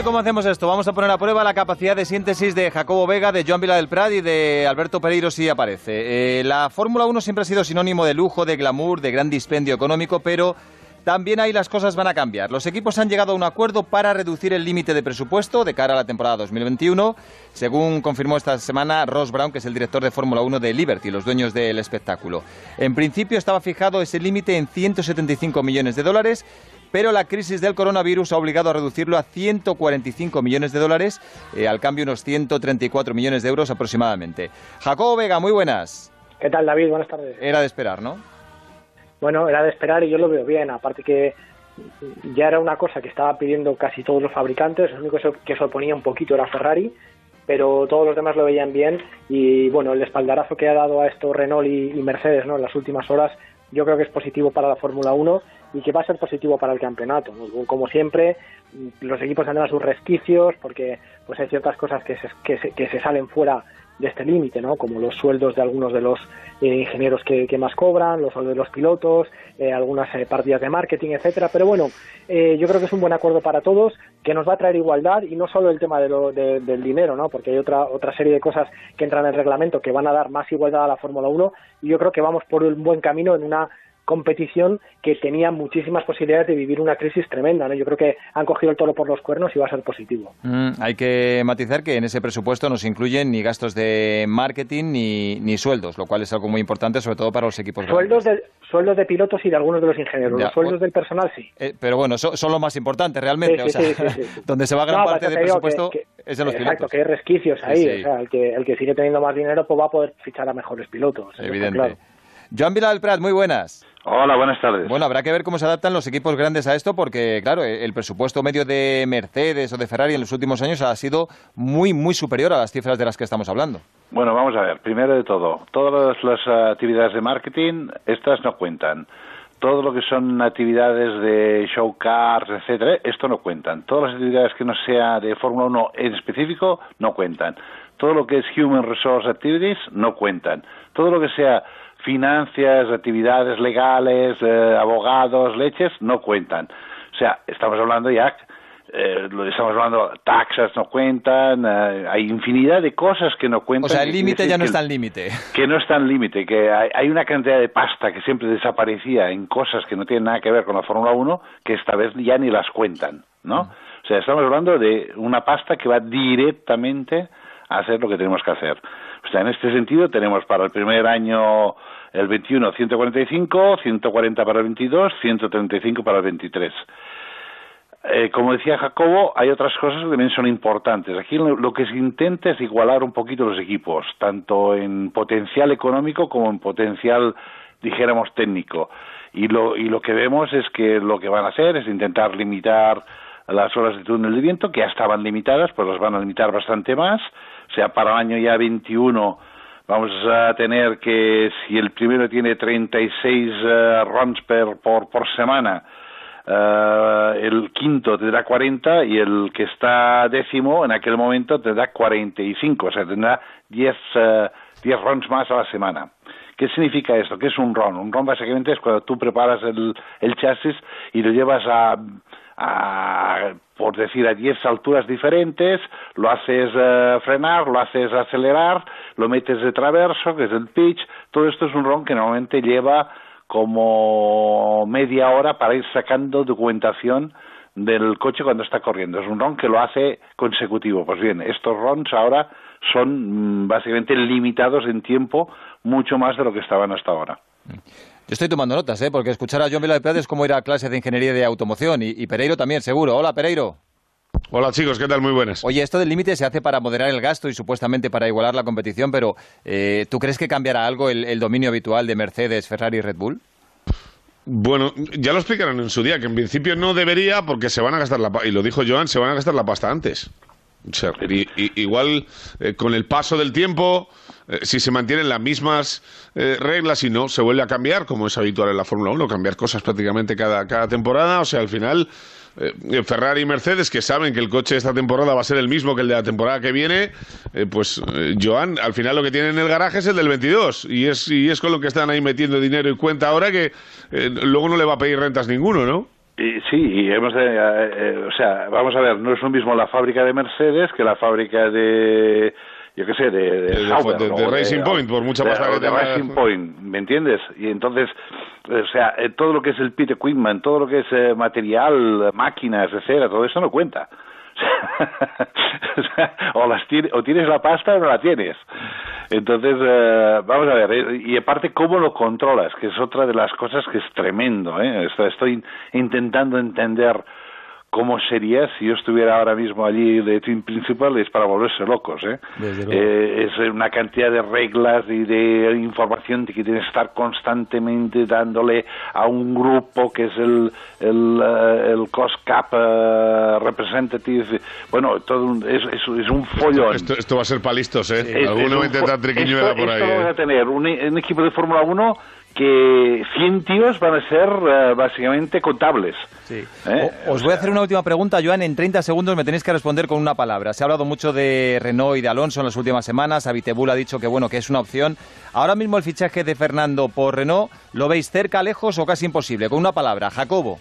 ver cómo hacemos esto. Vamos a poner a prueba la capacidad de síntesis de Jacobo Vega, de Joan Vila del Prat y de Alberto Pereiro si aparece. Eh, la Fórmula 1 siempre ha sido sinónimo de lujo, de glamour, de gran dispendio económico, pero también ahí las cosas van a cambiar. Los equipos han llegado a un acuerdo para reducir el límite de presupuesto de cara a la temporada 2021, según confirmó esta semana Ross Brown, que es el director de Fórmula 1 de Liberty, los dueños del espectáculo. En principio estaba fijado ese límite en 175 millones de dólares pero la crisis del coronavirus ha obligado a reducirlo a 145 millones de dólares, eh, al cambio unos 134 millones de euros aproximadamente. Jacobo Vega, muy buenas. ¿Qué tal, David? Buenas tardes. Era de esperar, ¿no? Bueno, era de esperar y yo lo veo bien, aparte que ya era una cosa que estaba pidiendo casi todos los fabricantes, el único que se oponía un poquito era Ferrari, pero todos los demás lo veían bien y bueno, el espaldarazo que ha dado a esto Renault y, y Mercedes ¿no? en las últimas horas yo creo que es positivo para la Fórmula 1 y que va a ser positivo para el campeonato. Como siempre, los equipos tendrán sus resquicios porque pues hay ciertas cosas que se, que se, que se salen fuera de este límite, ¿no? como los sueldos de algunos de los eh, ingenieros que, más cobran, los sueldos de los pilotos, eh, algunas eh, partidas de marketing, etcétera. Pero bueno, yo creo que es un buen acuerdo para todos, que nos va a traer igualdad y no solo el tema de lo, del dinero, ¿no? porque hay otra, otra serie de cosas que entran en el reglamento que van a dar más igualdad a la Fórmula 1 y yo creo que vamos por un buen camino en una competición que tenía muchísimas posibilidades de vivir una crisis tremenda. ¿no? Yo creo que han cogido el toro por los cuernos y va a ser positivo. Mm, hay que matizar que en ese presupuesto no se incluyen ni gastos de marketing ni, ni sueldos, lo cual es algo muy importante, sobre todo para los equipos sueldos de Sueldos de pilotos y de algunos de los ingenieros. los sueldos del personal sí. Eh, pero bueno, son, lo más importante realmente. donde se va gran parte del presupuesto es de los pilotos. Exacto, que hay resquicios ahí. O sea, el que, el que sigue teniendo más dinero pues va a poder fichar a mejores pilotos. Evidente. Joan Vila del Prat, muy buenas. Hola, buenas tardes. Bueno, habrá que ver cómo se adaptan los equipos grandes a esto, porque, claro, el presupuesto medio de Mercedes o de Ferrari en los últimos años ha sido muy, muy superior a las cifras de las que estamos hablando. Bueno, vamos a ver. Primero de todo, todas las actividades de marketing, estas no cuentan. Todo lo que son actividades de show cars, etcétera, esto no cuentan. Todas las actividades que no sea de Fórmula 1 en específico no cuentan. Todo lo que es Human Resource Activities no cuentan. Todo lo que sea financias, actividades legales, eh, abogados, leches, no cuentan. O sea, estamos hablando ya, eh, estamos hablando, taxas no cuentan, eh, hay infinidad de cosas que no cuentan. O sea, el límite ya no está en límite. Que no está en límite, que hay, una cantidad de pasta que siempre desaparecía en cosas que no tienen nada que ver con la Fórmula 1, que esta vez ya ni las cuentan, ¿no? O sea, estamos hablando de una pasta que va directamente a hacer lo que tenemos que hacer. O sea, en este sentido tenemos para el primer año el 21 145, 140 para el 22, 135 para el 23. Eh, como decía Jacobo, hay otras cosas que también son importantes. Aquí lo, que se intenta es igualar un poquito los equipos, tanto en potencial económico como en potencial, dijéramos, técnico. Y lo, y lo que vemos es que lo que van a hacer es intentar limitar las horas de túnel de viento, que ya estaban limitadas, pues las van a limitar bastante más. O sea, para el año ya 21 vamos a tener que si el primero tiene 36 uh, runs per, por, por semana, uh, el quinto tendrá 40 y el que está décimo en aquel momento tendrá 45, o sea, tendrá 10, uh, 10 runs más a la semana. ¿Qué significa esto? ¿Qué es un run? Un run básicamente es cuando tú preparas el, el chasis y lo llevas a a, por decir, a 10 alturas diferentes, lo haces eh, frenar, lo haces acelerar, lo metes de traverso, que es el pitch, todo esto es un ron que normalmente lleva como media hora para ir sacando documentación del coche cuando está corriendo. Es un ron que lo hace consecutivo. Pues bien, estos rons ahora son mm, básicamente limitados en tiempo mucho más de lo que estaban hasta ahora. Yo estoy tomando notas, ¿eh? porque escuchar a John Vila de es como ir a clases de ingeniería de automoción. Y, Pereiro también, seguro. Hola, Pereiro. Hola chicos, ¿qué tal? Muy buenas. Oye, esto del límite se hace para moderar el gasto y supuestamente para igualar la competición, pero eh, ¿tú crees que cambiará algo el, dominio habitual de Mercedes, Ferrari y Red Bull? Bueno, ya lo explicaron en su día, que en principio no debería porque se van a gastar la y lo dijo Joan, se van a gastar la pasta antes. Igual eh, con el paso del tiempo eh, si se mantienen las mismas eh, reglas y no se vuelve a cambiar, como es habitual en la Fórmula 1, cambiar cosas prácticamente cada, cada temporada, o sea, al final Ferrari y Mercedes, que saben que el coche de esta temporada va a ser el mismo que el de la temporada que viene, pues Joan, al final lo que tienen en el garaje es el del 22 y es, y es con lo que están ahí metiendo dinero y cuenta ahora que luego no le va a pedir rentas ninguno, ¿no? Y, sí, y hemos de, eh, eh, o sea, vamos a ver, no es lo mismo la fábrica de Mercedes que la fábrica de, yo qué sé, de, de, De- de- Sauber, de- o de Racing Point, por mucha pasta que de. Racing Point, ¿me entiendes? Y entonces, o sea, eh, todo lo que es el pit equipment, todo lo que es eh, material, máquinas, etcétera, todo eso no cuenta. O las tiene- o tienes la pasta o no la tienes. Entonces, eh, vamos a ver, eh, y aparte, ¿cómo lo controlas? Que es otra de las cosas que es tremendo. ¿eh? Esto- Estoy intentando entender cómo sería si yo estuviera ahora mismo allí de team principal, es para volverse locos. ¿eh? Eh, es una cantidad de reglas y de información que tienes que estar constantemente dándole a un grupo que es el, el, eh, el cost cap eh, representative. Bueno, todo un- es, es, es un follón. Esto, esto va a ser palistos, ¿eh? Es- Alguno va a un intentar triquiñuela esto- por ahí. esto vamos ¿eh? a tener un, un equipo de Fórmula 1 que 100 tíos van a ser eh, básicamente contables. Sí. ¿Eh? O- Os voy a hacer una última pregunta, Joan. En 30 segundos me tenéis que responder con una palabra. Se ha hablado mucho de Renault y de Alonso en las últimas semanas. Abitebul ha dicho que bueno que es una opción. Ahora mismo el fichaje de Fernando por Renault, ¿lo veis cerca, lejos o casi imposible? Con una palabra, Jacobo.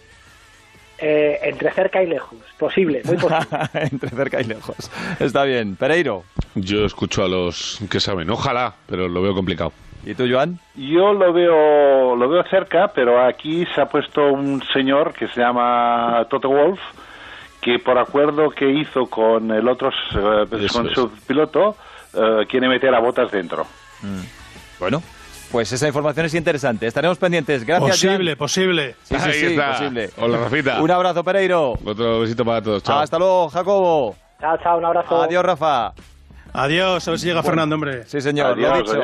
Eh, entre cerca y lejos. Posible, muy posible. Entre cerca y lejos. Está bien. Pereiro. Yo escucho a los que saben. Ojalá, pero lo veo complicado. ¿Y tú, Joan? Yo lo veo, lo veo cerca, pero aquí se ha puesto un señor que se llama Toto Wolf, que por acuerdo que hizo con el otro, eh, Eso con es. su piloto, eh, quiere meter a botas dentro. Bueno, pues esa información es interesante. Estaremos pendientes. Gracias, Posible, posible. Sí, sí, sí, posible. Hola, Rafita. Un abrazo, Pereiro. Otro besito para todos. Chao. Hasta luego, Jacobo. chao, chao, un abrazo. Adiós, Rafa. Adiós, a ver si llega Fernando, hombre. Sí, señor, lo ha Adiós, dicho. adiós.